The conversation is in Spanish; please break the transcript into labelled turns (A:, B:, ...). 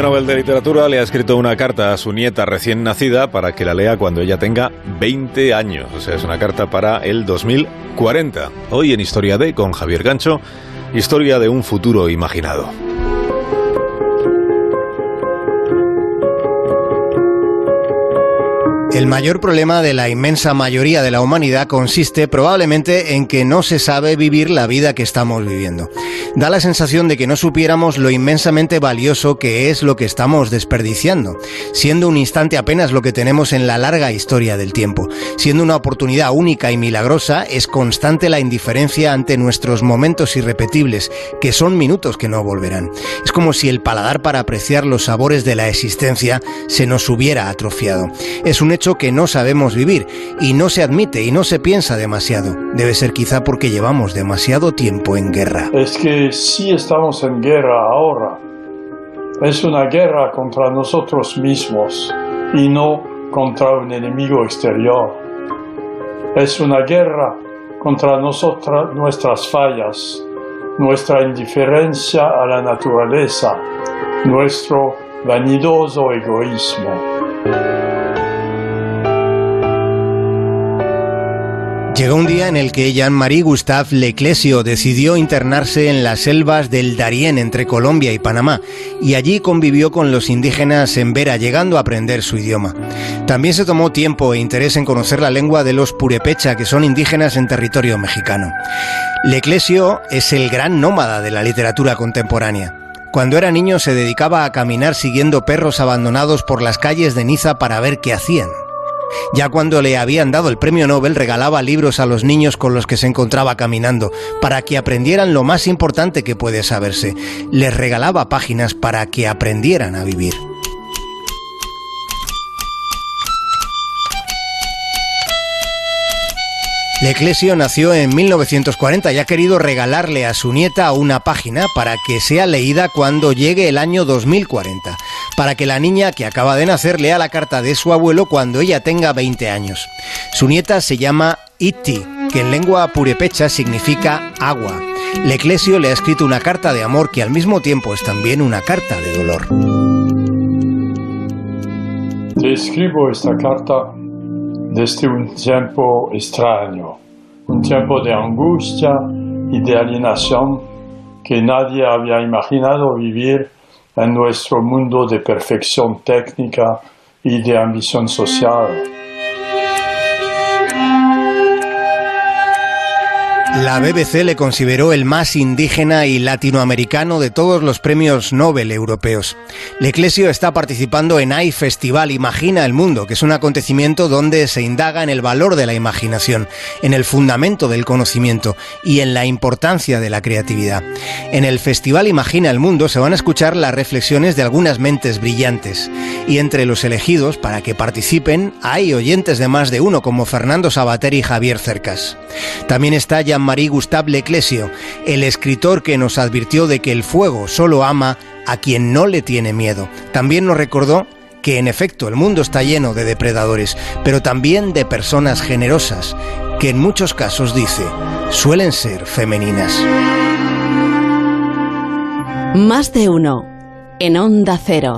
A: Premio Nobel de Literatura le ha escrito una carta a su nieta recién nacida para que la lea cuando ella tenga 20 años. O sea, es una carta para el 2040. Hoy en Historia de con Javier Gancho, historia de un futuro imaginado.
B: El mayor problema de la inmensa mayoría de la humanidad consiste probablemente en que no se sabe vivir la vida que estamos viviendo. Da la sensación de que no supiéramos lo inmensamente valioso que es lo que estamos desperdiciando, siendo un instante apenas lo que tenemos en la larga historia del tiempo. Siendo una oportunidad única y milagrosa, es constante la indiferencia ante nuestros momentos irrepetibles, que son minutos que no volverán. Es como si el paladar para apreciar los sabores de la existencia se nos hubiera atrofiado. Es un hecho que no sabemos vivir y no se admite y no se piensa demasiado. Debe ser quizá porque llevamos demasiado tiempo en guerra.
C: Es que si estamos en guerra ahora. Es una guerra contra nosotros mismos y no contra un enemigo exterior. Es una guerra contra nosotras, nuestras fallas, nuestra indiferencia a la naturaleza, nuestro vanidoso egoísmo.
B: Llegó un día en el que Jean-Marie Gustave Leclesio decidió internarse en las selvas del Darién entre Colombia y Panamá y allí convivió con los indígenas en Vera, llegando a aprender su idioma. También se tomó tiempo e interés en conocer la lengua de los purepecha, que son indígenas en territorio mexicano. Leclesio es el gran nómada de la literatura contemporánea. Cuando era niño se dedicaba a caminar siguiendo perros abandonados por las calles de Niza para ver qué hacían. Ya cuando le habían dado el premio Nobel regalaba libros a los niños con los que se encontraba caminando, para que aprendieran lo más importante que puede saberse. Les regalaba páginas para que aprendieran a vivir. Leclesio nació en 1940 y ha querido regalarle a su nieta una página para que sea leída cuando llegue el año 2040, para que la niña que acaba de nacer lea la carta de su abuelo cuando ella tenga 20 años. Su nieta se llama Iti, que en lengua purepecha significa agua. Leclesio le ha escrito una carta de amor que al mismo tiempo es también una carta de dolor.
C: Te escribo esta carta desde un tiempo extraño, un tiempo de angustia y de alienación que nadie había imaginado vivir en nuestro mundo de perfección técnica y de ambición social.
B: La BBC le consideró el más indígena y latinoamericano de todos los premios Nobel europeos. Leclesio está participando en AI Festival Imagina el Mundo, que es un acontecimiento donde se indaga en el valor de la imaginación, en el fundamento del conocimiento y en la importancia de la creatividad. En el Festival Imagina el Mundo se van a escuchar las reflexiones de algunas mentes brillantes y entre los elegidos para que participen hay oyentes de más de uno como Fernando Sabater y Javier Cercas. También está Jean-Marie Gustave Leclesio, el escritor que nos advirtió de que el fuego solo ama a quien no le tiene miedo. También nos recordó que en efecto el mundo está lleno de depredadores, pero también de personas generosas, que en muchos casos dice, suelen ser femeninas.
D: Más de uno, en onda cero.